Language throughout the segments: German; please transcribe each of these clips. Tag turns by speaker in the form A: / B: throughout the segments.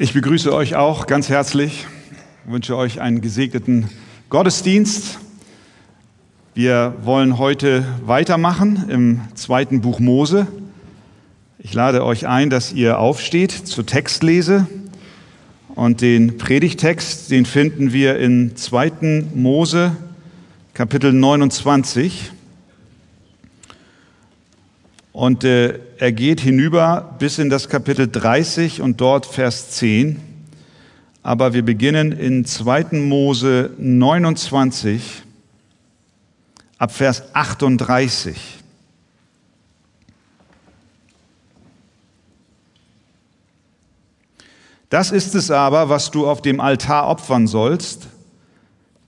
A: Ich begrüße euch auch ganz herzlich, wünsche euch einen gesegneten Gottesdienst. Wir wollen heute weitermachen im zweiten Buch Mose. Ich lade euch ein, dass ihr aufsteht zur Textlese. Und den Predigtext, den finden wir in 2. Mose, Kapitel 29. Und äh, er geht hinüber bis in das Kapitel 30 und dort Vers 10. Aber wir beginnen in 2. Mose 29 ab Vers 38. Das ist es aber, was du auf dem Altar opfern sollst.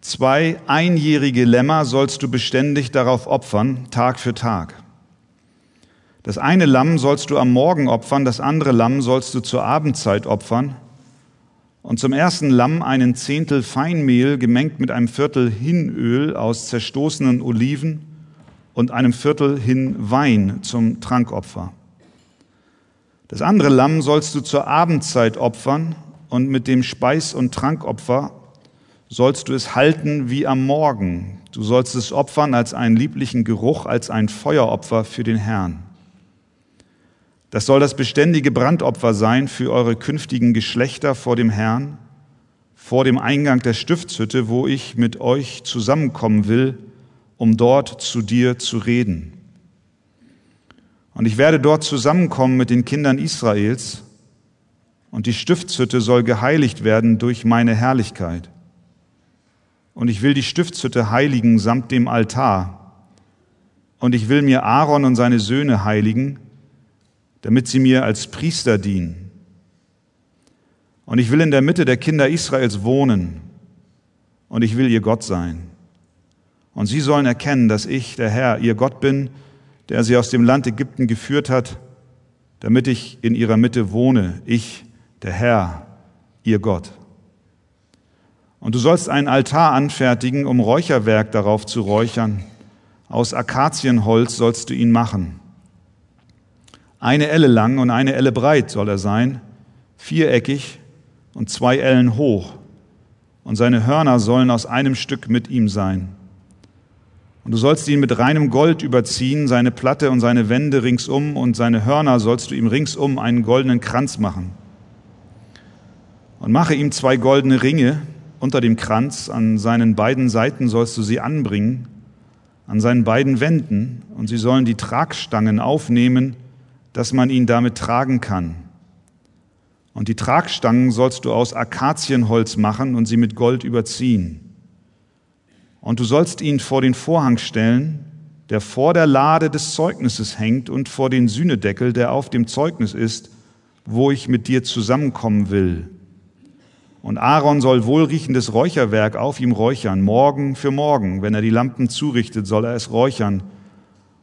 A: Zwei einjährige Lämmer sollst du beständig darauf opfern, Tag für Tag. Das eine Lamm sollst du am Morgen opfern, das andere Lamm sollst du zur Abendzeit opfern. Und zum ersten Lamm einen Zehntel Feinmehl gemengt mit einem Viertel Hinöl aus zerstoßenen Oliven und einem Viertel hin Wein zum Trankopfer. Das andere Lamm sollst du zur Abendzeit opfern und mit dem Speis- und Trankopfer sollst du es halten wie am Morgen. Du sollst es opfern als einen lieblichen Geruch, als ein Feueropfer für den Herrn. Das soll das beständige Brandopfer sein für eure künftigen Geschlechter vor dem Herrn, vor dem Eingang der Stiftshütte, wo ich mit euch zusammenkommen will, um dort zu dir zu reden. Und ich werde dort zusammenkommen mit den Kindern Israels, und die Stiftshütte soll geheiligt werden durch meine Herrlichkeit. Und ich will die Stiftshütte heiligen samt dem Altar. Und ich will mir Aaron und seine Söhne heiligen, damit sie mir als Priester dienen. Und ich will in der Mitte der Kinder Israels wohnen und ich will ihr Gott sein. Und sie sollen erkennen, dass ich, der Herr, ihr Gott bin, der sie aus dem Land Ägypten geführt hat, damit ich in ihrer Mitte wohne, ich, der Herr, ihr Gott. Und du sollst einen Altar anfertigen, um Räucherwerk darauf zu räuchern. Aus Akazienholz sollst du ihn machen. Eine Elle lang und eine Elle breit soll er sein, viereckig und zwei Ellen hoch. Und seine Hörner sollen aus einem Stück mit ihm sein. Und du sollst ihn mit reinem Gold überziehen, seine Platte und seine Wände ringsum, und seine Hörner sollst du ihm ringsum einen goldenen Kranz machen. Und mache ihm zwei goldene Ringe unter dem Kranz, an seinen beiden Seiten sollst du sie anbringen, an seinen beiden Wänden, und sie sollen die Tragstangen aufnehmen, dass man ihn damit tragen kann. Und die Tragstangen sollst du aus Akazienholz machen und sie mit Gold überziehen. Und du sollst ihn vor den Vorhang stellen, der vor der Lade des Zeugnisses hängt und vor den Sühnedeckel, der auf dem Zeugnis ist, wo ich mit dir zusammenkommen will. Und Aaron soll wohlriechendes Räucherwerk auf ihm räuchern, morgen für morgen. Wenn er die Lampen zurichtet, soll er es räuchern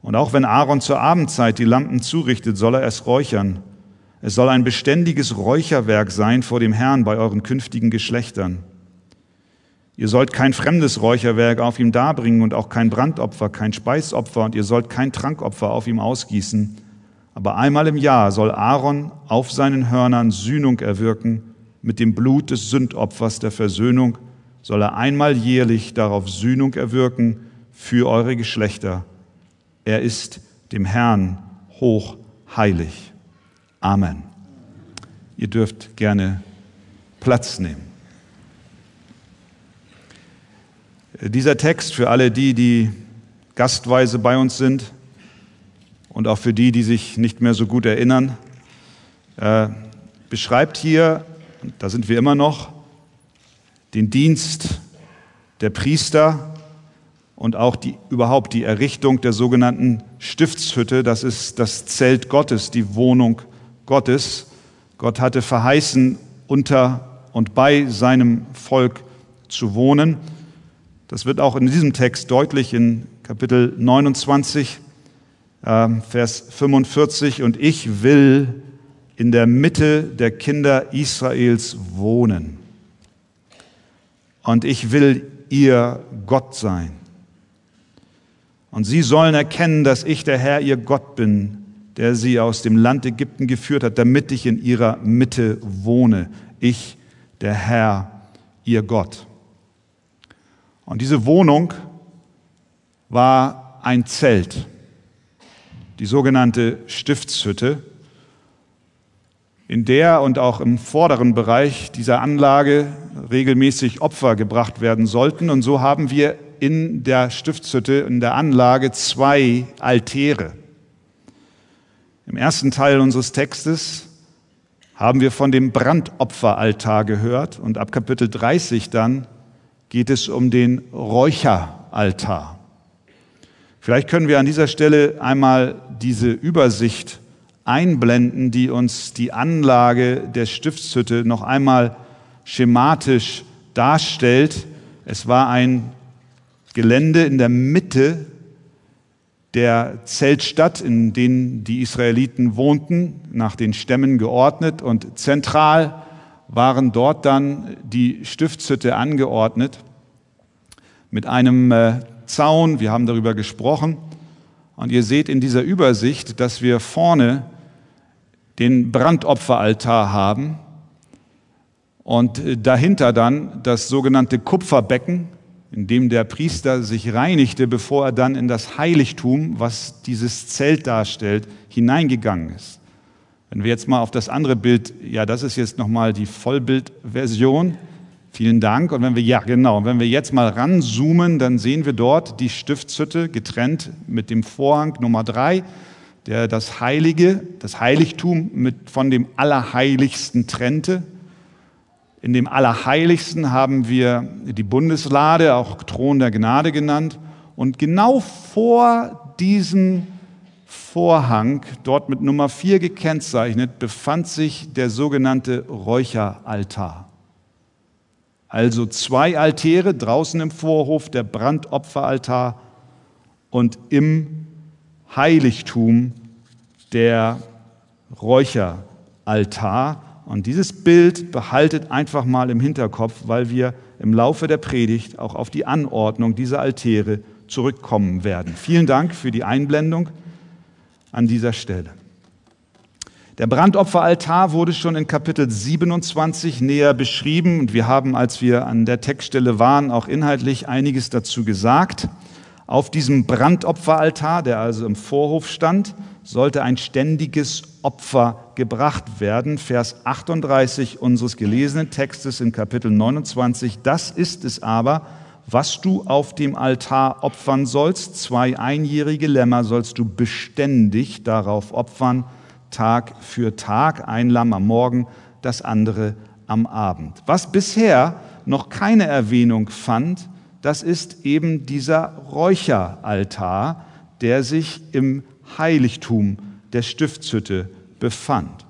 A: und auch wenn Aaron zur Abendzeit die Lampen zurichtet, soll er es räuchern. Es soll ein beständiges Räucherwerk sein vor dem Herrn bei euren künftigen Geschlechtern. Ihr sollt kein fremdes Räucherwerk auf ihm darbringen und auch kein Brandopfer, kein Speisopfer und ihr sollt kein Trankopfer auf ihm ausgießen. Aber einmal im Jahr soll Aaron auf seinen Hörnern Sühnung erwirken. Mit dem Blut des Sündopfers der Versöhnung soll er einmal jährlich darauf Sühnung erwirken für eure Geschlechter er ist dem Herrn hoch heilig. Amen. Ihr dürft gerne Platz nehmen. Dieser Text für alle die, die gastweise bei uns sind und auch für die, die sich nicht mehr so gut erinnern, äh, beschreibt hier, da sind wir immer noch, den Dienst der Priester und auch die, überhaupt die Errichtung der sogenannten Stiftshütte, das ist das Zelt Gottes, die Wohnung Gottes. Gott hatte verheißen, unter und bei seinem Volk zu wohnen. Das wird auch in diesem Text deutlich in Kapitel 29, äh, Vers 45. Und ich will in der Mitte der Kinder Israels wohnen. Und ich will ihr Gott sein. Und sie sollen erkennen, dass ich der Herr, ihr Gott bin, der sie aus dem Land Ägypten geführt hat, damit ich in ihrer Mitte wohne. ich, der Herr, ihr Gott. Und diese Wohnung war ein Zelt, die sogenannte Stiftshütte, in der und auch im vorderen Bereich dieser Anlage regelmäßig Opfer gebracht werden sollten. Und so haben wir in der Stiftshütte, in der Anlage zwei Altäre. Im ersten Teil unseres Textes haben wir von dem Brandopferaltar gehört und ab Kapitel 30 dann geht es um den Räucheraltar. Vielleicht können wir an dieser Stelle einmal diese Übersicht einblenden, die uns die Anlage der Stiftshütte noch einmal schematisch darstellt. Es war ein Gelände in der Mitte der Zeltstadt, in denen die Israeliten wohnten, nach den Stämmen geordnet. Und zentral waren dort dann die Stiftshütte angeordnet mit einem äh, Zaun, wir haben darüber gesprochen. Und ihr seht in dieser Übersicht, dass wir vorne den Brandopferaltar haben und äh, dahinter dann das sogenannte Kupferbecken, in dem der Priester sich reinigte, bevor er dann in das Heiligtum, was dieses Zelt darstellt, hineingegangen ist. Wenn wir jetzt mal auf das andere Bild, ja, das ist jetzt nochmal die Vollbildversion. Vielen Dank. Und wenn wir, ja, genau, wenn wir jetzt mal ranzoomen, dann sehen wir dort die Stiftshütte getrennt mit dem Vorhang Nummer drei, der das Heilige, das Heiligtum mit, von dem Allerheiligsten trennte. In dem Allerheiligsten haben wir die Bundeslade, auch Thron der Gnade genannt. Und genau vor diesem Vorhang, dort mit Nummer 4 gekennzeichnet, befand sich der sogenannte Räucheraltar. Also zwei Altäre draußen im Vorhof, der Brandopferaltar und im Heiligtum der Räucheraltar. Und dieses Bild behaltet einfach mal im Hinterkopf, weil wir im Laufe der Predigt auch auf die Anordnung dieser Altäre zurückkommen werden. Vielen Dank für die Einblendung an dieser Stelle. Der Brandopferaltar wurde schon in Kapitel 27 näher beschrieben und wir haben, als wir an der Textstelle waren, auch inhaltlich einiges dazu gesagt. Auf diesem Brandopferaltar, der also im Vorhof stand, sollte ein ständiges Opfer gebracht werden. Vers 38 unseres gelesenen Textes in Kapitel 29. Das ist es aber, was du auf dem Altar opfern sollst. Zwei einjährige Lämmer sollst du beständig darauf opfern, Tag für Tag, ein Lamm am Morgen, das andere am Abend. Was bisher noch keine Erwähnung fand, das ist eben dieser Räucheraltar, der sich im Heiligtum der Stiftshütte befand.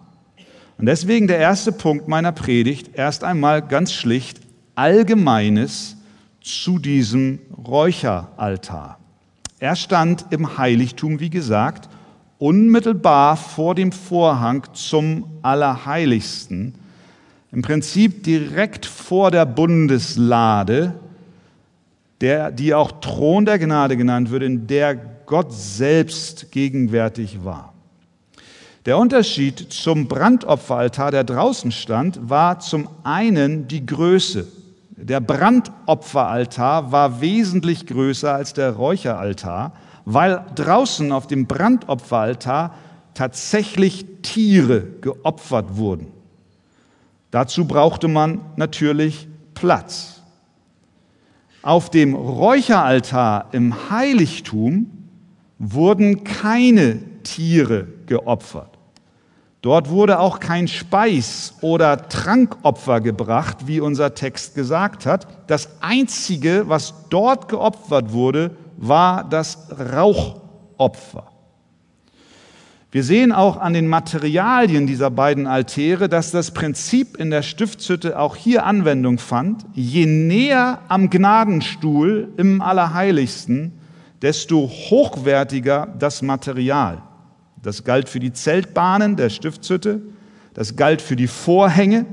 A: Und deswegen der erste Punkt meiner Predigt, erst einmal ganz schlicht Allgemeines zu diesem Räucheraltar. Er stand im Heiligtum, wie gesagt, unmittelbar vor dem Vorhang zum Allerheiligsten, im Prinzip direkt vor der Bundeslade, der, die auch Thron der Gnade genannt wird, in der Gott selbst gegenwärtig war. Der Unterschied zum Brandopferaltar, der draußen stand, war zum einen die Größe. Der Brandopferaltar war wesentlich größer als der Räucheraltar, weil draußen auf dem Brandopferaltar tatsächlich Tiere geopfert wurden. Dazu brauchte man natürlich Platz. Auf dem Räucheraltar im Heiligtum wurden keine Tiere geopfert. Dort wurde auch kein Speis- oder Trankopfer gebracht, wie unser Text gesagt hat. Das Einzige, was dort geopfert wurde, war das Rauchopfer. Wir sehen auch an den Materialien dieser beiden Altäre, dass das Prinzip in der Stiftshütte auch hier Anwendung fand. Je näher am Gnadenstuhl im Allerheiligsten, desto hochwertiger das Material. Das galt für die Zeltbahnen der Stiftshütte, das galt für die Vorhänge,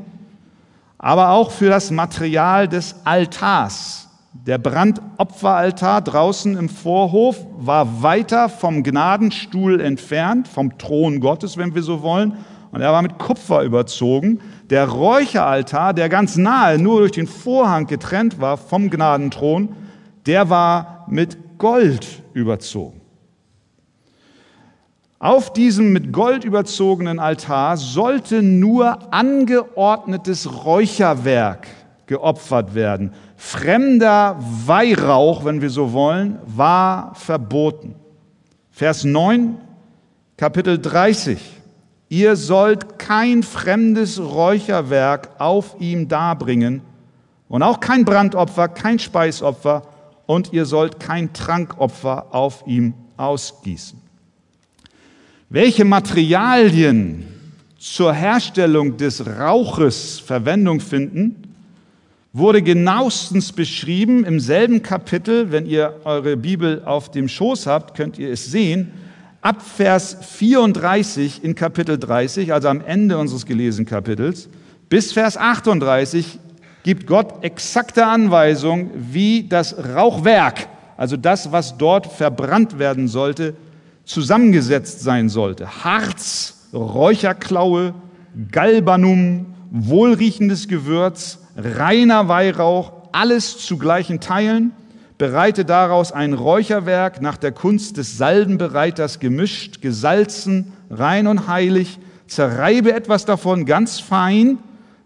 A: aber auch für das Material des Altars. Der Brandopferaltar draußen im Vorhof war weiter vom Gnadenstuhl entfernt, vom Thron Gottes, wenn wir so wollen, und er war mit Kupfer überzogen. Der Räucheraltar, der ganz nahe nur durch den Vorhang getrennt war vom Gnadenthron, der war mit Gold überzogen. Auf diesem mit Gold überzogenen Altar sollte nur angeordnetes Räucherwerk geopfert werden. Fremder Weihrauch, wenn wir so wollen, war verboten. Vers 9, Kapitel 30. Ihr sollt kein fremdes Räucherwerk auf ihm darbringen und auch kein Brandopfer, kein Speisopfer und ihr sollt kein Trankopfer auf ihm ausgießen. Welche Materialien zur Herstellung des Rauches Verwendung finden, wurde genauestens beschrieben im selben Kapitel. Wenn ihr eure Bibel auf dem Schoß habt, könnt ihr es sehen. Ab Vers 34 in Kapitel 30, also am Ende unseres gelesenen Kapitels, bis Vers 38 gibt Gott exakte Anweisungen, wie das Rauchwerk, also das, was dort verbrannt werden sollte, zusammengesetzt sein sollte. Harz, Räucherklaue, Galbanum, wohlriechendes Gewürz, reiner Weihrauch, alles zu gleichen Teilen, bereite daraus ein Räucherwerk nach der Kunst des Salbenbereiters gemischt, gesalzen, rein und heilig, zerreibe etwas davon ganz fein,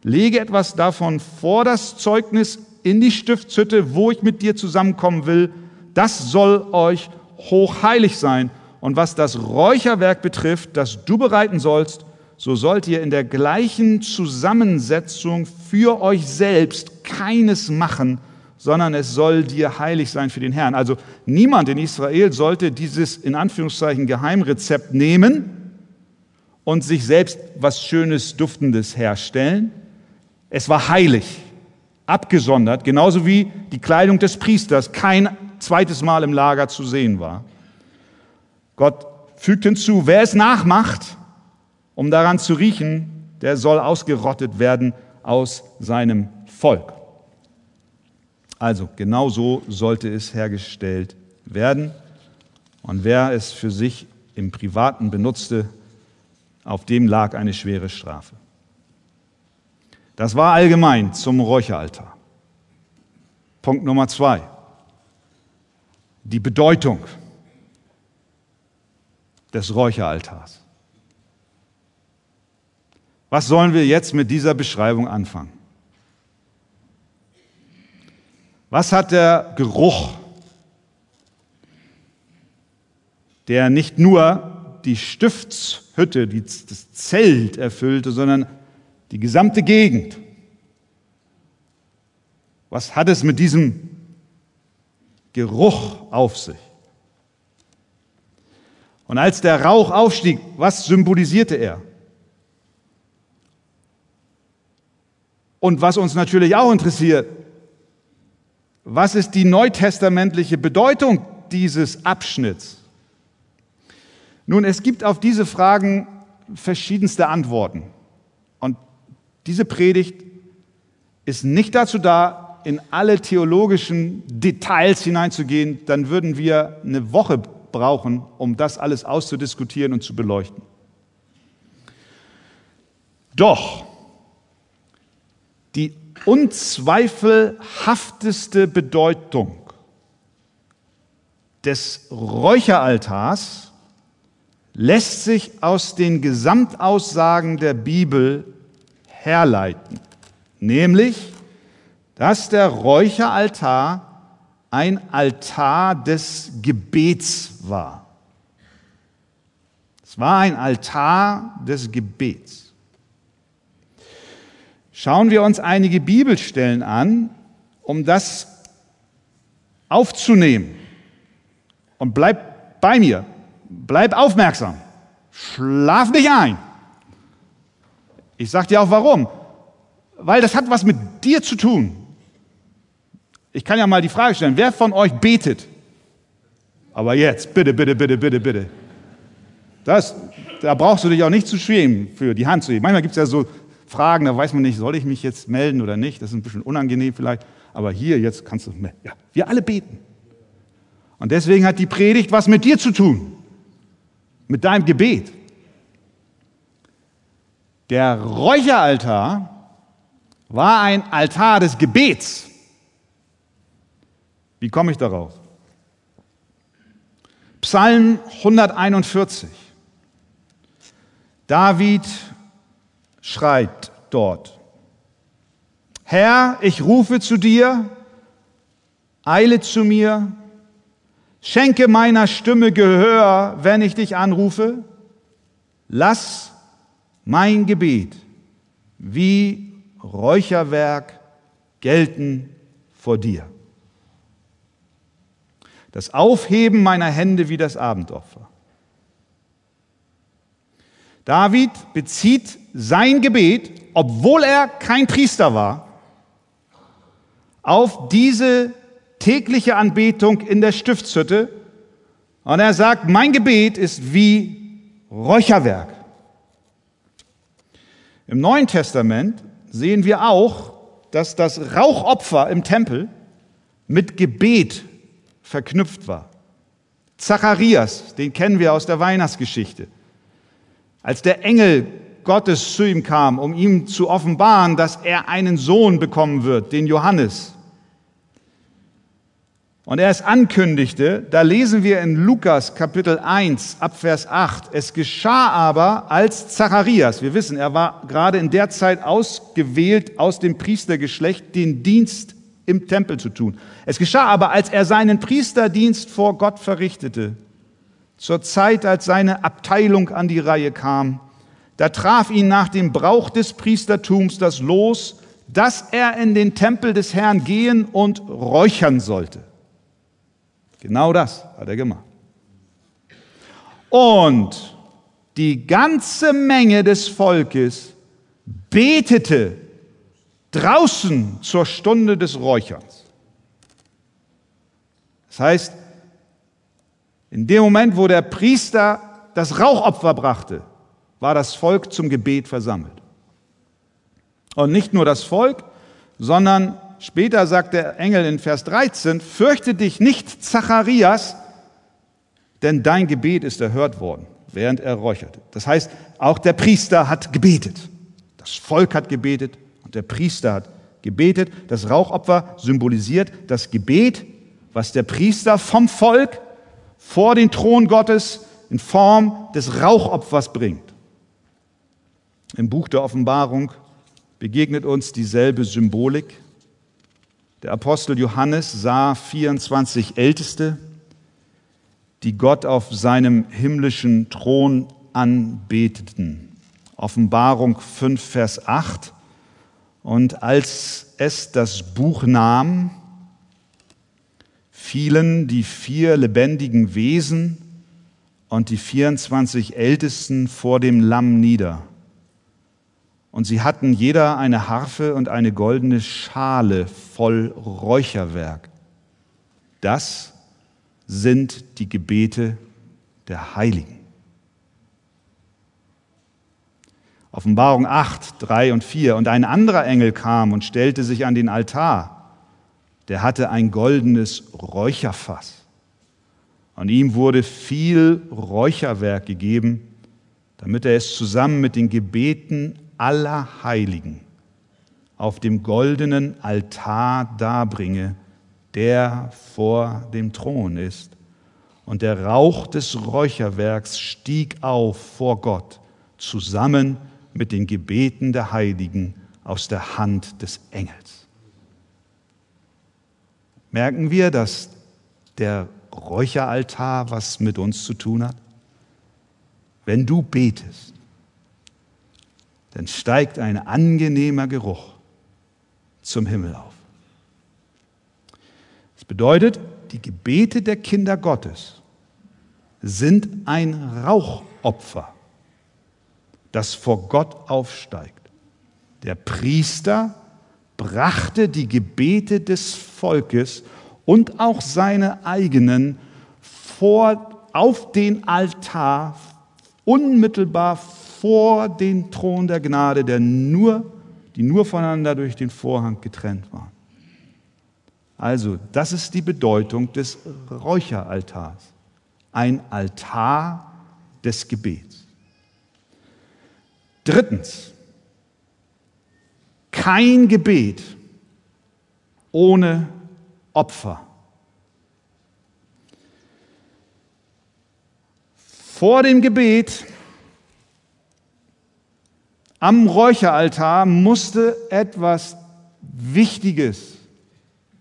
A: lege etwas davon vor das Zeugnis in die Stiftshütte, wo ich mit dir zusammenkommen will, das soll euch hochheilig sein und was das Räucherwerk betrifft, das du bereiten sollst, so sollt ihr in der gleichen Zusammensetzung für euch selbst keines machen, sondern es soll dir heilig sein für den Herrn. Also niemand in Israel sollte dieses in Anführungszeichen Geheimrezept nehmen und sich selbst was Schönes, Duftendes herstellen. Es war heilig, abgesondert, genauso wie die Kleidung des Priesters kein zweites Mal im Lager zu sehen war. Gott fügt hinzu, wer es nachmacht, um daran zu riechen, der soll ausgerottet werden aus seinem Volk. Also genau so sollte es hergestellt werden. Und wer es für sich im Privaten benutzte, auf dem lag eine schwere Strafe. Das war allgemein zum Räucheraltar. Punkt Nummer zwei. Die Bedeutung des Räucheraltars. Was sollen wir jetzt mit dieser Beschreibung anfangen? Was hat der Geruch, der nicht nur die Stiftshütte, das Zelt erfüllte, sondern die gesamte Gegend? Was hat es mit diesem Geruch auf sich? Und als der Rauch aufstieg, was symbolisierte er? Und was uns natürlich auch interessiert, was ist die neutestamentliche Bedeutung dieses Abschnitts? Nun, es gibt auf diese Fragen verschiedenste Antworten. Und diese Predigt ist nicht dazu da, in alle theologischen Details hineinzugehen, dann würden wir eine Woche brauchen, um das alles auszudiskutieren und zu beleuchten. Doch die unzweifelhafteste Bedeutung des Räucheraltars lässt sich aus den Gesamtaussagen der Bibel herleiten, nämlich, dass der Räucheraltar ein Altar des Gebets war. Es war ein Altar des Gebets. Schauen wir uns einige Bibelstellen an, um das aufzunehmen. Und bleib bei mir, bleib aufmerksam, schlaf nicht ein. Ich sage dir auch warum. Weil das hat was mit dir zu tun. Ich kann ja mal die Frage stellen, wer von euch betet? Aber jetzt, bitte, bitte, bitte, bitte, bitte. Das, da brauchst du dich auch nicht zu schämen, für die Hand zu heben. Manchmal gibt es ja so Fragen, da weiß man nicht, soll ich mich jetzt melden oder nicht. Das ist ein bisschen unangenehm vielleicht. Aber hier, jetzt kannst du, ja, wir alle beten. Und deswegen hat die Predigt was mit dir zu tun. Mit deinem Gebet. Der Räucheraltar war ein Altar des Gebets. Wie komme ich darauf? Psalm 141. David schreit dort. Herr, ich rufe zu dir, eile zu mir, schenke meiner Stimme Gehör, wenn ich dich anrufe, lass mein Gebet wie Räucherwerk gelten vor dir. Das Aufheben meiner Hände wie das Abendopfer. David bezieht sein Gebet, obwohl er kein Priester war, auf diese tägliche Anbetung in der Stiftshütte. Und er sagt, mein Gebet ist wie Räucherwerk. Im Neuen Testament sehen wir auch, dass das Rauchopfer im Tempel mit Gebet verknüpft war. Zacharias, den kennen wir aus der Weihnachtsgeschichte. Als der Engel Gottes zu ihm kam, um ihm zu offenbaren, dass er einen Sohn bekommen wird, den Johannes. Und er es ankündigte, da lesen wir in Lukas Kapitel 1 ab Vers 8, es geschah aber als Zacharias, wir wissen, er war gerade in der Zeit ausgewählt aus dem Priestergeschlecht, den Dienst im Tempel zu tun. Es geschah aber, als er seinen Priesterdienst vor Gott verrichtete, zur Zeit, als seine Abteilung an die Reihe kam, da traf ihn nach dem Brauch des Priestertums das Los, dass er in den Tempel des Herrn gehen und räuchern sollte. Genau das hat er gemacht. Und die ganze Menge des Volkes betete draußen zur Stunde des Räucherns. Das heißt, in dem Moment, wo der Priester das Rauchopfer brachte, war das Volk zum Gebet versammelt. Und nicht nur das Volk, sondern später sagt der Engel in Vers 13, fürchte dich nicht, Zacharias, denn dein Gebet ist erhört worden, während er räucherte. Das heißt, auch der Priester hat gebetet. Das Volk hat gebetet der Priester hat gebetet. Das Rauchopfer symbolisiert das Gebet, was der Priester vom Volk vor den Thron Gottes in Form des Rauchopfers bringt. Im Buch der Offenbarung begegnet uns dieselbe Symbolik. Der Apostel Johannes sah 24 Älteste, die Gott auf seinem himmlischen Thron anbeteten. Offenbarung 5, Vers 8. Und als es das Buch nahm, fielen die vier lebendigen Wesen und die 24 Ältesten vor dem Lamm nieder. Und sie hatten jeder eine Harfe und eine goldene Schale voll Räucherwerk. Das sind die Gebete der Heiligen. Offenbarung 8, 3 und 4. Und ein anderer Engel kam und stellte sich an den Altar der hatte ein goldenes Räucherfass. Und ihm wurde viel Räucherwerk gegeben, damit er es zusammen mit den Gebeten aller Heiligen auf dem goldenen Altar darbringe, der vor dem Thron ist. Und der Rauch des Räucherwerks stieg auf vor Gott, zusammen mit den Gebeten der Heiligen aus der Hand des Engels merken wir, dass der Räucheraltar was mit uns zu tun hat? Wenn du betest, dann steigt ein angenehmer Geruch zum Himmel auf. Das bedeutet, die Gebete der Kinder Gottes sind ein Rauchopfer, das vor Gott aufsteigt. Der Priester brachte die Gebete des Volkes und auch seine eigenen vor, auf den Altar, unmittelbar vor den Thron der Gnade, der nur, die nur voneinander durch den Vorhang getrennt waren. Also, das ist die Bedeutung des Räucheraltars. Ein Altar des Gebets. Drittens, kein Gebet ohne Opfer. Vor dem Gebet am Räucheraltar musste etwas Wichtiges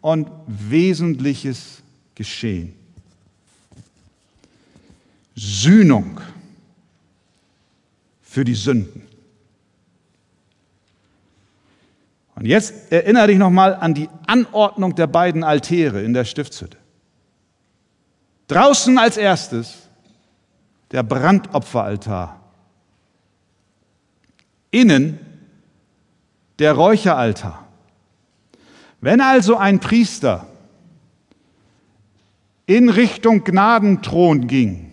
A: und Wesentliches geschehen. Sühnung für die Sünden. Und jetzt erinnere dich nochmal an die Anordnung der beiden Altäre in der Stiftshütte. Draußen als erstes der Brandopferaltar. Innen der Räucheraltar. Wenn also ein Priester in Richtung Gnadenthron ging,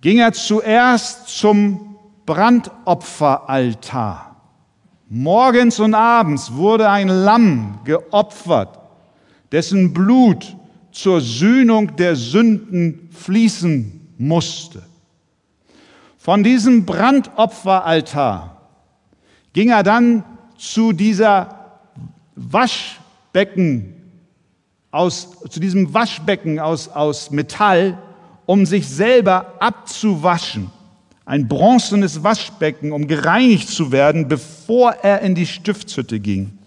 A: ging er zuerst zum Brandopferaltar. Morgens und abends wurde ein Lamm geopfert, dessen Blut zur Sühnung der Sünden fließen musste. Von diesem Brandopferaltar ging er dann zu dieser Waschbecken aus, zu diesem Waschbecken aus, aus Metall, um sich selber abzuwaschen. Ein bronzenes Waschbecken, um gereinigt zu werden, bevor er in die Stiftshütte ging.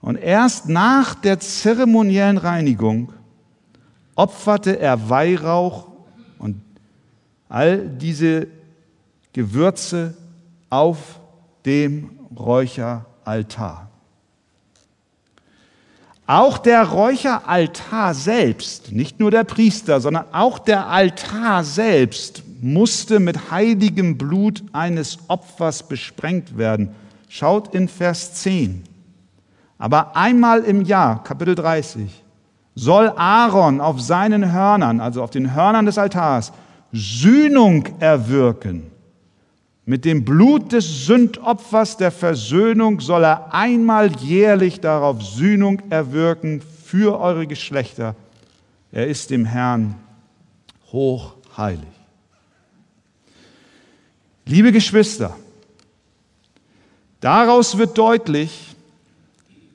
A: Und erst nach der zeremoniellen Reinigung opferte er Weihrauch und all diese Gewürze auf dem Räucheraltar. Auch der Räucheraltar selbst, nicht nur der Priester, sondern auch der Altar selbst musste mit heiligem Blut eines Opfers besprengt werden. Schaut in Vers 10. Aber einmal im Jahr, Kapitel 30, soll Aaron auf seinen Hörnern, also auf den Hörnern des Altars, Sühnung erwirken mit dem Blut des Sündopfers der Versöhnung soll er einmal jährlich darauf Sühnung erwirken für eure Geschlechter. Er ist dem Herrn hochheilig. Liebe Geschwister, daraus wird deutlich,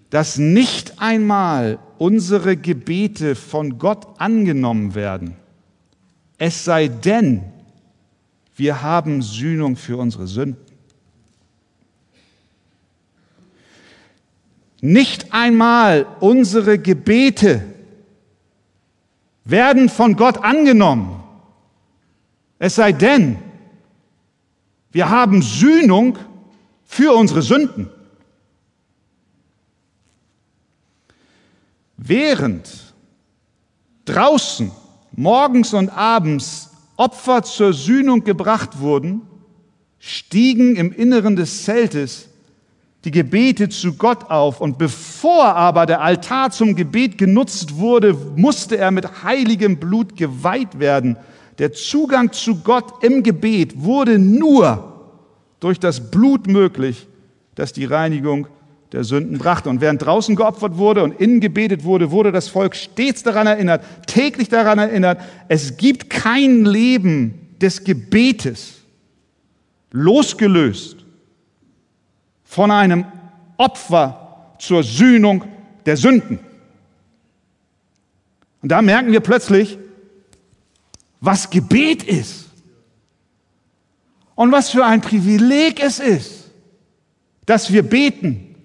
A: dass nicht einmal unsere Gebete von Gott angenommen werden, es sei denn, wir haben Sühnung für unsere Sünden. Nicht einmal unsere Gebete werden von Gott angenommen. Es sei denn, wir haben Sühnung für unsere Sünden. Während draußen morgens und abends Opfer zur Sühnung gebracht wurden, stiegen im Inneren des Zeltes die Gebete zu Gott auf. Und bevor aber der Altar zum Gebet genutzt wurde, musste er mit heiligem Blut geweiht werden. Der Zugang zu Gott im Gebet wurde nur durch das Blut möglich, das die Reinigung der Sünden brachte. Und während draußen geopfert wurde und innen gebetet wurde, wurde das Volk stets daran erinnert, täglich daran erinnert, es gibt kein Leben des Gebetes losgelöst von einem Opfer zur Sühnung der Sünden. Und da merken wir plötzlich, was Gebet ist. Und was für ein Privileg es ist, dass wir beten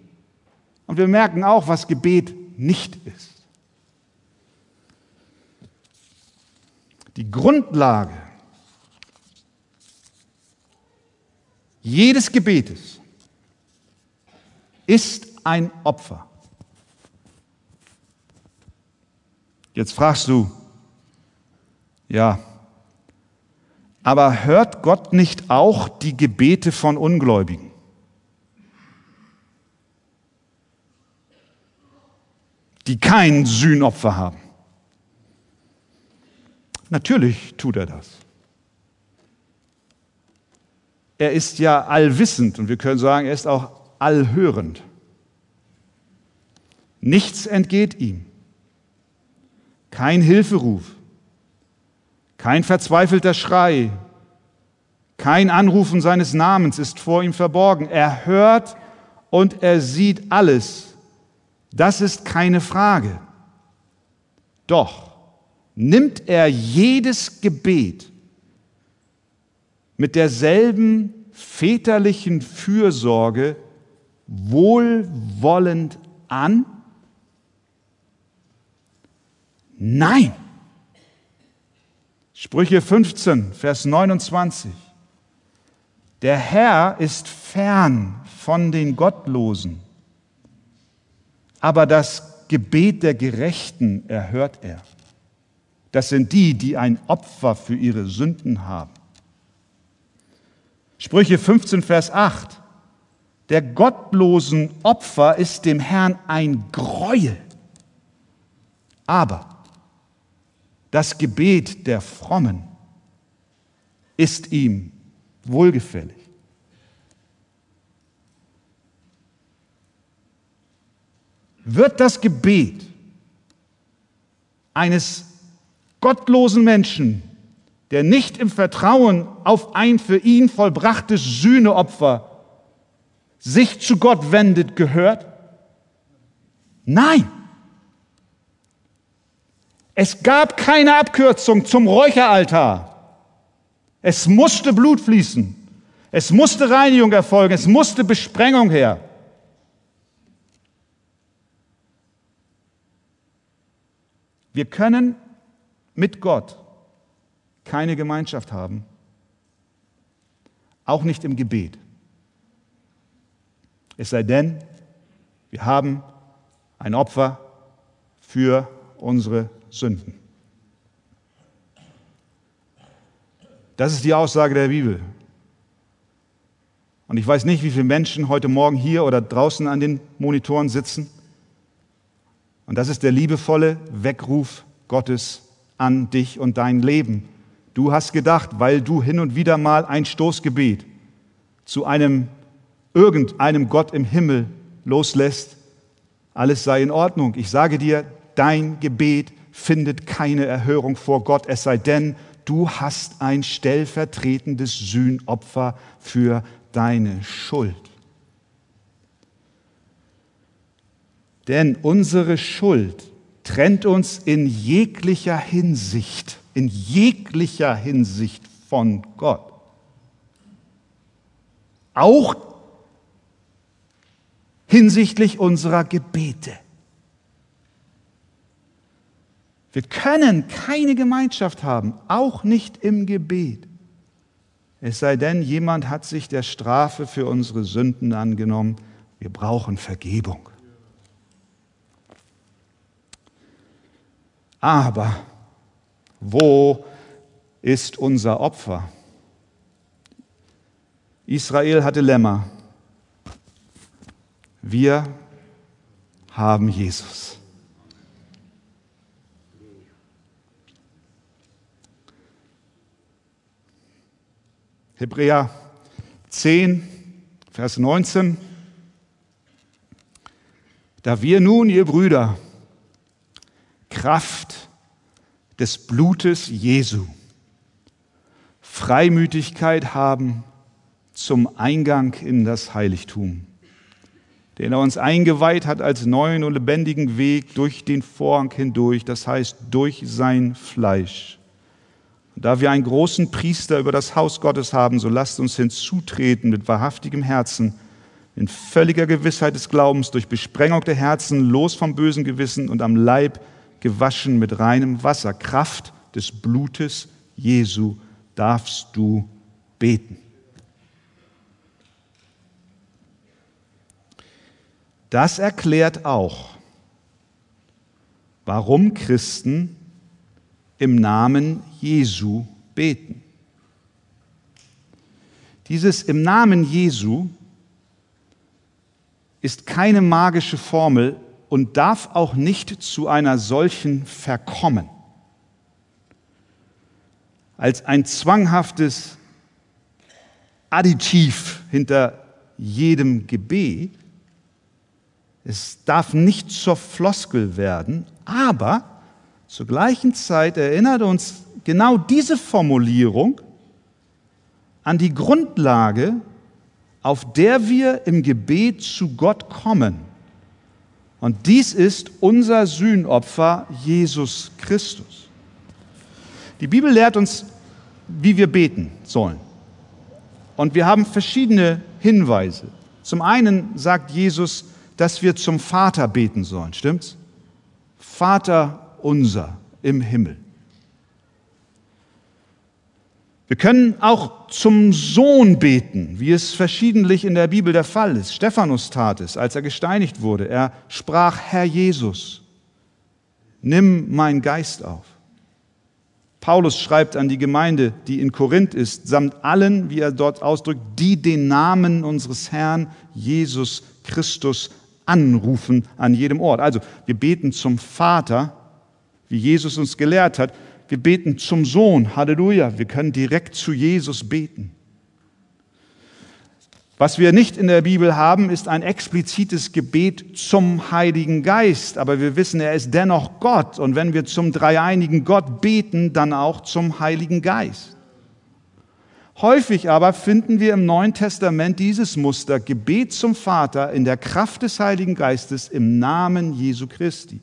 A: und wir merken auch, was Gebet nicht ist. Die Grundlage jedes Gebetes ist ein Opfer. Jetzt fragst du, ja, aber hört Gott nicht auch die Gebete von Ungläubigen? die kein Sühnopfer haben. Natürlich tut er das. Er ist ja allwissend und wir können sagen, er ist auch allhörend. Nichts entgeht ihm. Kein Hilferuf, kein verzweifelter Schrei, kein Anrufen seines Namens ist vor ihm verborgen. Er hört und er sieht alles. Das ist keine Frage. Doch nimmt er jedes Gebet mit derselben väterlichen Fürsorge wohlwollend an? Nein. Sprüche 15, Vers 29. Der Herr ist fern von den Gottlosen, aber das Gebet der Gerechten erhört er. Das sind die, die ein Opfer für ihre Sünden haben. Sprüche 15, Vers 8. Der gottlosen Opfer ist dem Herrn ein Greuel. Aber das Gebet der Frommen ist ihm wohlgefällig. Wird das Gebet eines gottlosen Menschen, der nicht im Vertrauen auf ein für ihn vollbrachtes Sühneopfer sich zu Gott wendet, gehört? Nein. Es gab keine Abkürzung zum Räucheraltar. Es musste Blut fließen. Es musste Reinigung erfolgen. Es musste Besprengung her. Wir können mit Gott keine Gemeinschaft haben, auch nicht im Gebet. Es sei denn, wir haben ein Opfer für unsere Sünden. Das ist die Aussage der Bibel. Und ich weiß nicht, wie viele Menschen heute Morgen hier oder draußen an den Monitoren sitzen. Und das ist der liebevolle Weckruf Gottes an dich und dein Leben. Du hast gedacht, weil du hin und wieder mal ein Stoßgebet zu einem irgendeinem Gott im Himmel loslässt, alles sei in Ordnung. Ich sage dir, dein Gebet findet keine Erhörung vor Gott, es sei denn, du hast ein stellvertretendes Sühnopfer für deine Schuld. Denn unsere Schuld trennt uns in jeglicher Hinsicht, in jeglicher Hinsicht von Gott. Auch hinsichtlich unserer Gebete. Wir können keine Gemeinschaft haben, auch nicht im Gebet. Es sei denn, jemand hat sich der Strafe für unsere Sünden angenommen. Wir brauchen Vergebung. Aber wo ist unser Opfer? Israel hatte Lämmer. Wir haben Jesus. Hebräer 10, Vers 19. Da wir nun, ihr Brüder, Kraft des Blutes Jesu, Freimütigkeit haben zum Eingang in das Heiligtum, den er uns eingeweiht hat als neuen und lebendigen Weg durch den Vorhang hindurch, das heißt durch sein Fleisch und da wir einen großen Priester über das Haus Gottes haben, so lasst uns hinzutreten mit wahrhaftigem Herzen, in völliger Gewissheit des Glaubens, durch Besprengung der Herzen, los vom bösen Gewissen und am Leib gewaschen mit reinem Wasser. Kraft des Blutes Jesu darfst du beten. Das erklärt auch, warum Christen im Namen Jesu beten. Dieses im Namen Jesu ist keine magische Formel und darf auch nicht zu einer solchen verkommen. Als ein zwanghaftes Additiv hinter jedem Gebet. Es darf nicht zur Floskel werden, aber zur gleichen Zeit erinnert uns genau diese Formulierung an die Grundlage, auf der wir im Gebet zu Gott kommen. Und dies ist unser Sühnopfer, Jesus Christus. Die Bibel lehrt uns, wie wir beten sollen. Und wir haben verschiedene Hinweise. Zum einen sagt Jesus, dass wir zum Vater beten sollen, stimmt's? Vater unser im Himmel. Wir können auch zum Sohn beten, wie es verschiedentlich in der Bibel der Fall ist. Stephanus tat es, als er gesteinigt wurde. Er sprach, Herr Jesus, nimm mein Geist auf. Paulus schreibt an die Gemeinde, die in Korinth ist, samt allen, wie er dort ausdrückt, die den Namen unseres Herrn Jesus Christus anrufen an jedem Ort. Also wir beten zum Vater, wie Jesus uns gelehrt hat. Wir beten zum Sohn, Halleluja. Wir können direkt zu Jesus beten. Was wir nicht in der Bibel haben, ist ein explizites Gebet zum Heiligen Geist. Aber wir wissen, er ist dennoch Gott. Und wenn wir zum dreieinigen Gott beten, dann auch zum Heiligen Geist. Häufig aber finden wir im Neuen Testament dieses Muster Gebet zum Vater in der Kraft des Heiligen Geistes im Namen Jesu Christi.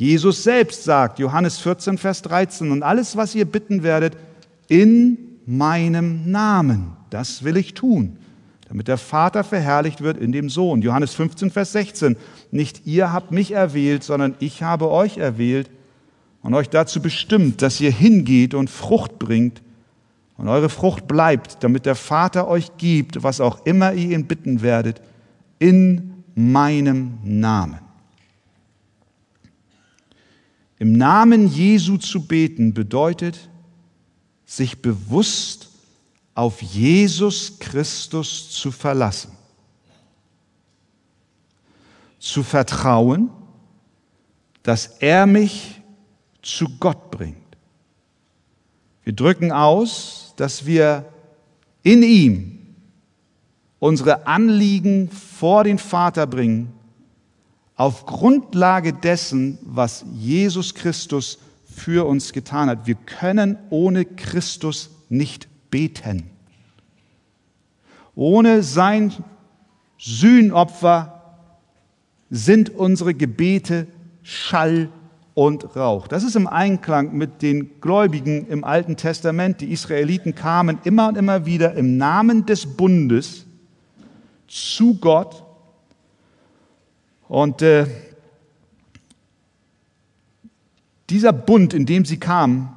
A: Jesus selbst sagt, Johannes 14, Vers 13, und alles, was ihr bitten werdet, in meinem Namen, das will ich tun, damit der Vater verherrlicht wird in dem Sohn. Johannes 15, Vers 16, nicht ihr habt mich erwählt, sondern ich habe euch erwählt und euch dazu bestimmt, dass ihr hingeht und Frucht bringt, und eure Frucht bleibt, damit der Vater euch gibt, was auch immer ihr ihn bitten werdet, in meinem Namen. Im Namen Jesu zu beten bedeutet, sich bewusst auf Jesus Christus zu verlassen, zu vertrauen, dass er mich zu Gott bringt. Wir drücken aus, dass wir in ihm unsere Anliegen vor den Vater bringen, auf Grundlage dessen, was Jesus Christus für uns getan hat. Wir können ohne Christus nicht beten. Ohne sein Sühnopfer sind unsere Gebete Schall und Rauch. Das ist im Einklang mit den Gläubigen im Alten Testament. Die Israeliten kamen immer und immer wieder im Namen des Bundes zu Gott. Und äh, dieser Bund, in dem sie kamen,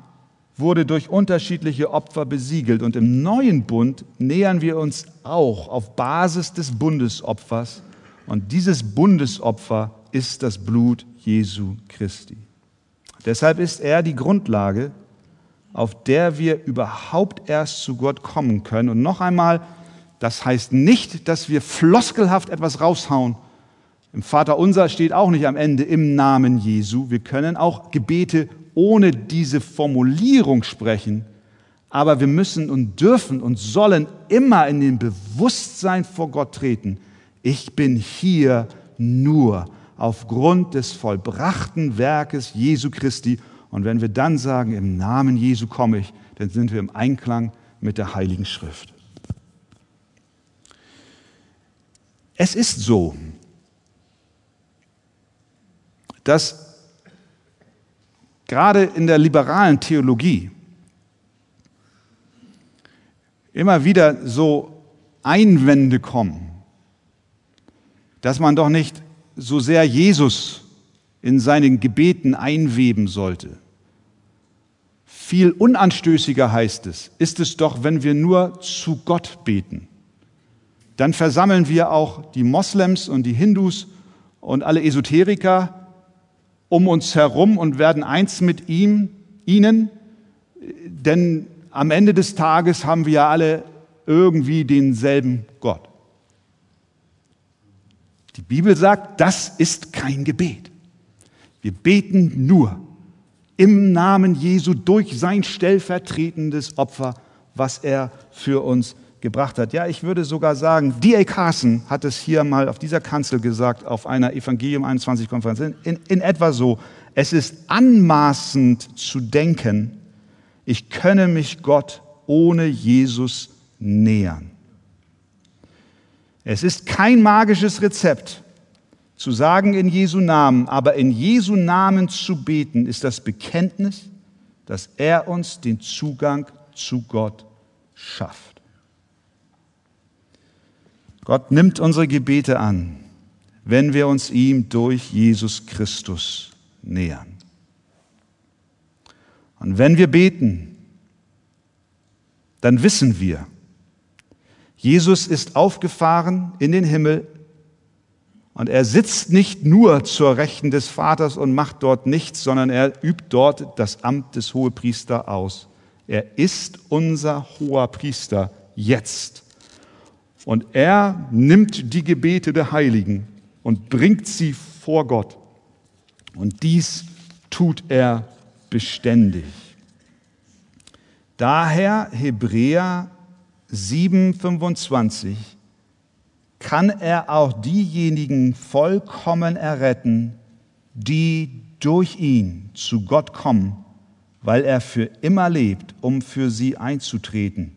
A: wurde durch unterschiedliche Opfer besiegelt. Und im neuen Bund nähern wir uns auch auf Basis des Bundesopfers. Und dieses Bundesopfer ist das Blut Jesu Christi. Deshalb ist er die Grundlage, auf der wir überhaupt erst zu Gott kommen können. Und noch einmal, das heißt nicht, dass wir floskelhaft etwas raushauen. Im Vater unser steht auch nicht am Ende im Namen Jesu. Wir können auch Gebete ohne diese Formulierung sprechen, aber wir müssen und dürfen und sollen immer in den Bewusstsein vor Gott treten. Ich bin hier nur aufgrund des vollbrachten Werkes Jesu Christi. Und wenn wir dann sagen, im Namen Jesu komme ich, dann sind wir im Einklang mit der Heiligen Schrift. Es ist so, dass gerade in der liberalen Theologie immer wieder so Einwände kommen, dass man doch nicht so sehr Jesus in seinen Gebeten einweben sollte. Viel unanstößiger heißt es, ist es doch, wenn wir nur zu Gott beten. Dann versammeln wir auch die Moslems und die Hindus und alle Esoteriker um uns herum und werden eins mit ihm, ihnen, denn am Ende des Tages haben wir ja alle irgendwie denselben Gott. Die Bibel sagt, das ist kein Gebet. Wir beten nur im Namen Jesu durch sein stellvertretendes Opfer, was er für uns gebracht hat. Ja, ich würde sogar sagen, D.A. Carson hat es hier mal auf dieser Kanzel gesagt, auf einer Evangelium 21 Konferenz, in, in etwa so, es ist anmaßend zu denken, ich könne mich Gott ohne Jesus nähern. Es ist kein magisches Rezept zu sagen in Jesu Namen, aber in Jesu Namen zu beten ist das Bekenntnis, dass er uns den Zugang zu Gott schafft. Gott nimmt unsere Gebete an, wenn wir uns ihm durch Jesus Christus nähern. Und wenn wir beten, dann wissen wir, Jesus ist aufgefahren in den Himmel und er sitzt nicht nur zur Rechten des Vaters und macht dort nichts, sondern er übt dort das Amt des Hohepriester aus. Er ist unser hoher Priester jetzt. Und er nimmt die Gebete der Heiligen und bringt sie vor Gott. Und dies tut er beständig. Daher Hebräer 7,25 kann er auch diejenigen vollkommen erretten, die durch ihn zu Gott kommen, weil er für immer lebt, um für sie einzutreten.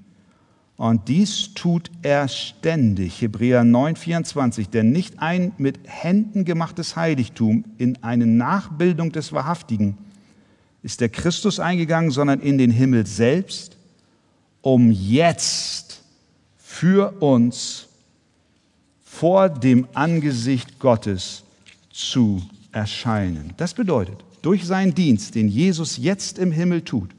A: Und dies tut er ständig. Hebräer 9,24. Denn nicht ein mit Händen gemachtes Heiligtum in eine Nachbildung des Wahrhaftigen ist der Christus eingegangen, sondern in den Himmel selbst, um jetzt für uns vor dem Angesicht Gottes zu erscheinen. Das bedeutet, durch seinen Dienst, den Jesus jetzt im Himmel tut,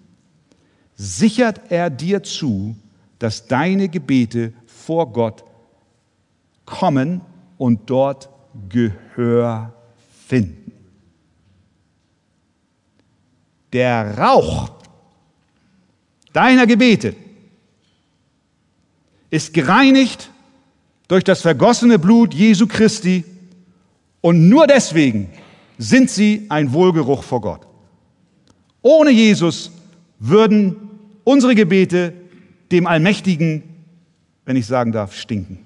A: sichert er dir zu, dass deine Gebete vor Gott kommen und dort Gehör finden. der Rauch deiner Gebete ist gereinigt durch das vergossene Blut Jesu Christi und nur deswegen sind sie ein Wohlgeruch vor Gott. Ohne Jesus würden unsere Gebete dem Allmächtigen, wenn ich sagen darf, stinken.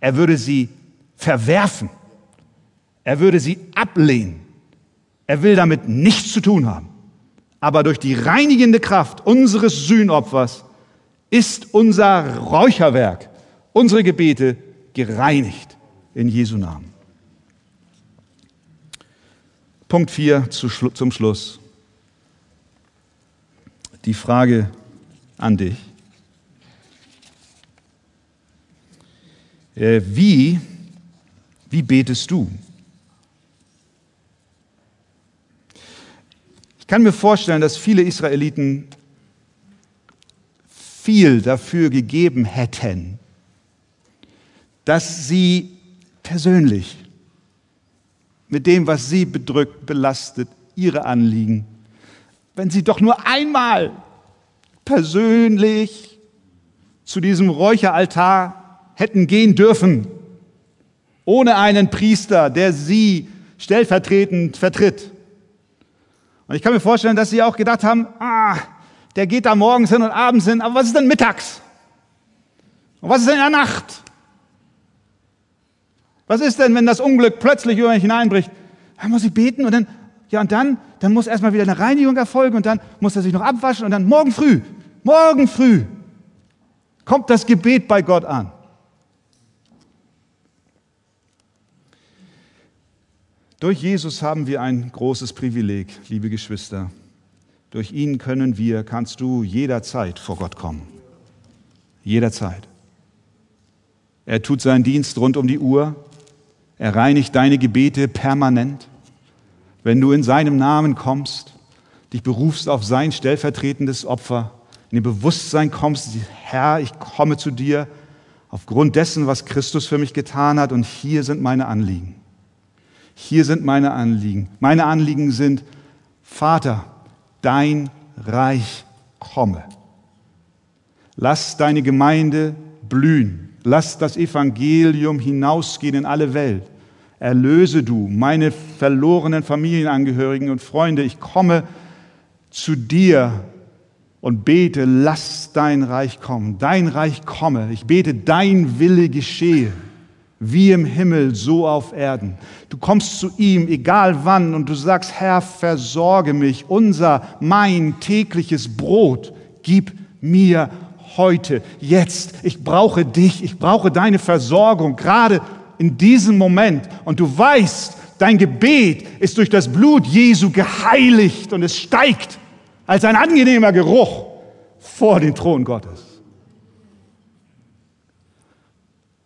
A: Er würde sie verwerfen. Er würde sie ablehnen. Er will damit nichts zu tun haben. Aber durch die reinigende Kraft unseres Sühnopfers ist unser Räucherwerk, unsere Gebete gereinigt in Jesu Namen. Punkt 4 zum Schluss. Die Frage an dich. Äh, wie, wie betest du? Ich kann mir vorstellen, dass viele Israeliten viel dafür gegeben hätten, dass sie persönlich mit dem, was sie bedrückt, belastet, ihre Anliegen, wenn sie doch nur einmal persönlich zu diesem Räucheraltar hätten gehen dürfen, ohne einen Priester, der sie stellvertretend vertritt. Und ich kann mir vorstellen, dass sie auch gedacht haben, ah, der geht da morgens hin und abends hin, aber was ist denn mittags? Und was ist denn in der Nacht? Was ist denn, wenn das Unglück plötzlich über mich hineinbricht? Dann muss ich beten und dann, ja und dann, dann muss erstmal wieder eine Reinigung erfolgen und dann muss er sich noch abwaschen und dann morgen früh, morgen früh kommt das Gebet bei Gott an. Durch Jesus haben wir ein großes Privileg, liebe Geschwister. Durch ihn können wir, kannst du jederzeit vor Gott kommen. Jederzeit. Er tut seinen Dienst rund um die Uhr. Er reinigt deine Gebete permanent. Wenn du in seinem Namen kommst, dich berufst auf sein stellvertretendes Opfer, in dem Bewusstsein kommst, Herr, ich komme zu dir aufgrund dessen, was Christus für mich getan hat und hier sind meine Anliegen. Hier sind meine Anliegen. Meine Anliegen sind, Vater, dein Reich komme. Lass deine Gemeinde blühen. Lass das Evangelium hinausgehen in alle Welt. Erlöse du meine verlorenen Familienangehörigen und Freunde. Ich komme zu dir und bete, lass dein Reich kommen. Dein Reich komme. Ich bete, dein Wille geschehe wie im Himmel, so auf Erden. Du kommst zu ihm, egal wann, und du sagst, Herr, versorge mich, unser, mein tägliches Brot, gib mir heute, jetzt. Ich brauche dich, ich brauche deine Versorgung, gerade in diesem Moment. Und du weißt, dein Gebet ist durch das Blut Jesu geheiligt und es steigt als ein angenehmer Geruch vor den Thron Gottes.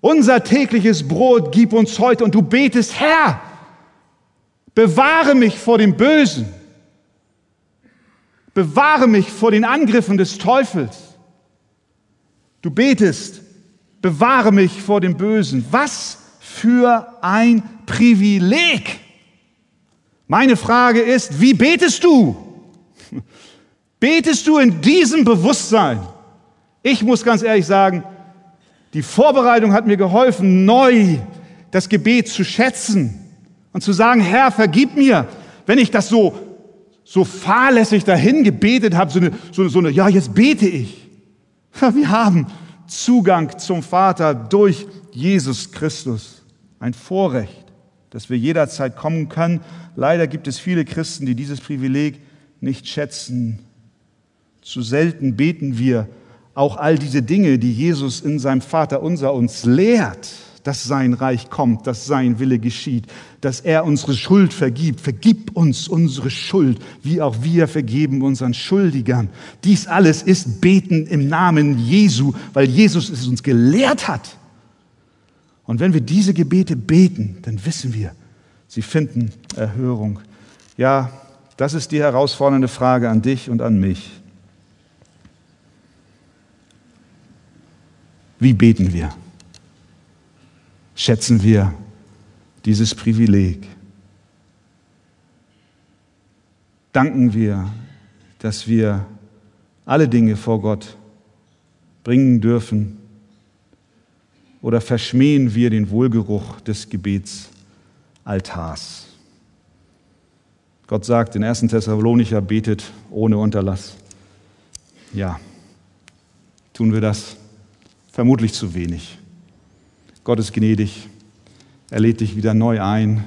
A: Unser tägliches Brot gib uns heute und du betest, Herr, bewahre mich vor dem Bösen, bewahre mich vor den Angriffen des Teufels. Du betest, bewahre mich vor dem Bösen. Was für ein Privileg! Meine Frage ist, wie betest du? Betest du in diesem Bewusstsein? Ich muss ganz ehrlich sagen, die Vorbereitung hat mir geholfen, neu das Gebet zu schätzen und zu sagen, Herr, vergib mir, wenn ich das so, so fahrlässig dahin gebetet habe, so eine, so, so eine, ja, jetzt bete ich. Wir haben Zugang zum Vater durch Jesus Christus. Ein Vorrecht, dass wir jederzeit kommen können. Leider gibt es viele Christen, die dieses Privileg nicht schätzen. Zu selten beten wir auch all diese Dinge, die Jesus in seinem Vater unser uns lehrt, dass sein Reich kommt, dass sein Wille geschieht, dass er unsere Schuld vergibt. Vergib uns unsere Schuld, wie auch wir vergeben unseren Schuldigern. Dies alles ist Beten im Namen Jesu, weil Jesus es uns gelehrt hat. Und wenn wir diese Gebete beten, dann wissen wir, sie finden Erhörung. Ja, das ist die herausfordernde Frage an dich und an mich. Wie beten wir? Schätzen wir dieses Privileg? Danken wir, dass wir alle Dinge vor Gott bringen dürfen? Oder verschmähen wir den Wohlgeruch des Gebetsaltars? Gott sagt in 1. Thessalonicher, betet ohne Unterlass. Ja, tun wir das? Vermutlich zu wenig. Gott ist gnädig. Er lädt dich wieder neu ein,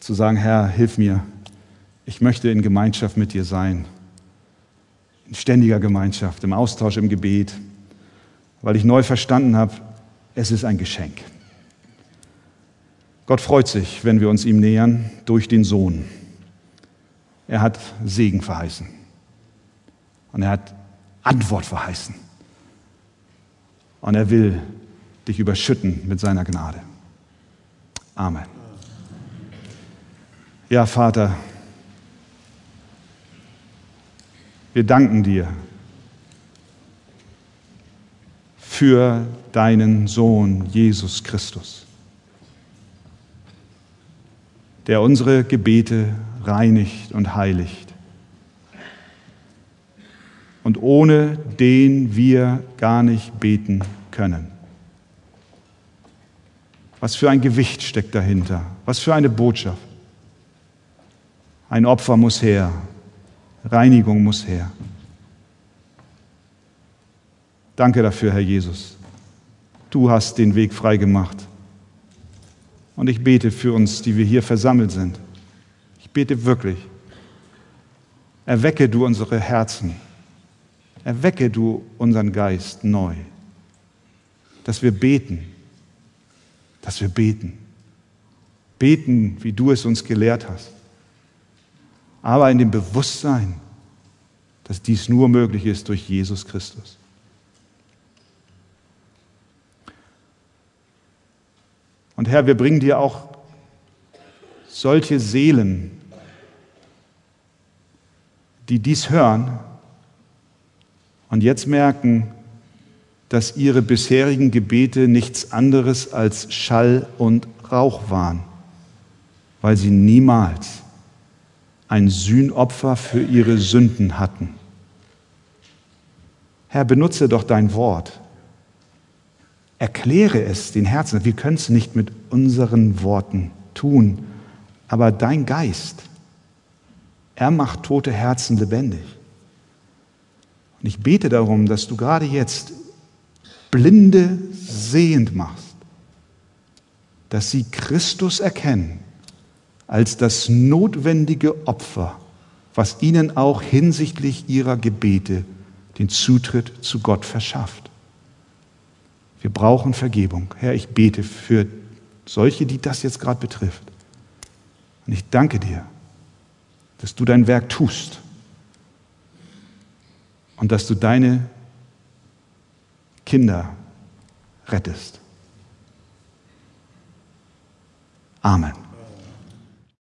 A: zu sagen, Herr, hilf mir. Ich möchte in Gemeinschaft mit dir sein. In ständiger Gemeinschaft, im Austausch, im Gebet, weil ich neu verstanden habe, es ist ein Geschenk. Gott freut sich, wenn wir uns ihm nähern durch den Sohn. Er hat Segen verheißen. Und er hat Antwort verheißen. Und er will dich überschütten mit seiner Gnade. Amen. Ja, Vater, wir danken dir für deinen Sohn Jesus Christus, der unsere Gebete reinigt und heiligt und ohne den wir gar nicht beten können. Was für ein Gewicht steckt dahinter? Was für eine Botschaft? Ein Opfer muss her, Reinigung muss her. Danke dafür, Herr Jesus. Du hast den Weg frei gemacht. Und ich bete für uns, die wir hier versammelt sind. Ich bete wirklich. Erwecke du unsere Herzen Erwecke du unseren Geist neu, dass wir beten, dass wir beten. Beten, wie du es uns gelehrt hast. Aber in dem Bewusstsein, dass dies nur möglich ist durch Jesus Christus. Und Herr, wir bringen dir auch solche Seelen, die dies hören und jetzt merken, dass ihre bisherigen Gebete nichts anderes als Schall und Rauch waren, weil sie niemals ein Sühnopfer für ihre Sünden hatten. Herr, benutze doch dein Wort. Erkläre es den Herzen. Wir können es nicht mit unseren Worten tun, aber dein Geist, er macht tote Herzen lebendig. Und ich bete darum, dass du gerade jetzt Blinde sehend machst, dass sie Christus erkennen als das notwendige Opfer, was ihnen auch hinsichtlich ihrer Gebete den Zutritt zu Gott verschafft. Wir brauchen Vergebung. Herr, ich bete für solche, die das jetzt gerade betrifft. Und ich danke dir, dass du dein Werk tust und dass du deine Kinder rettest. Amen.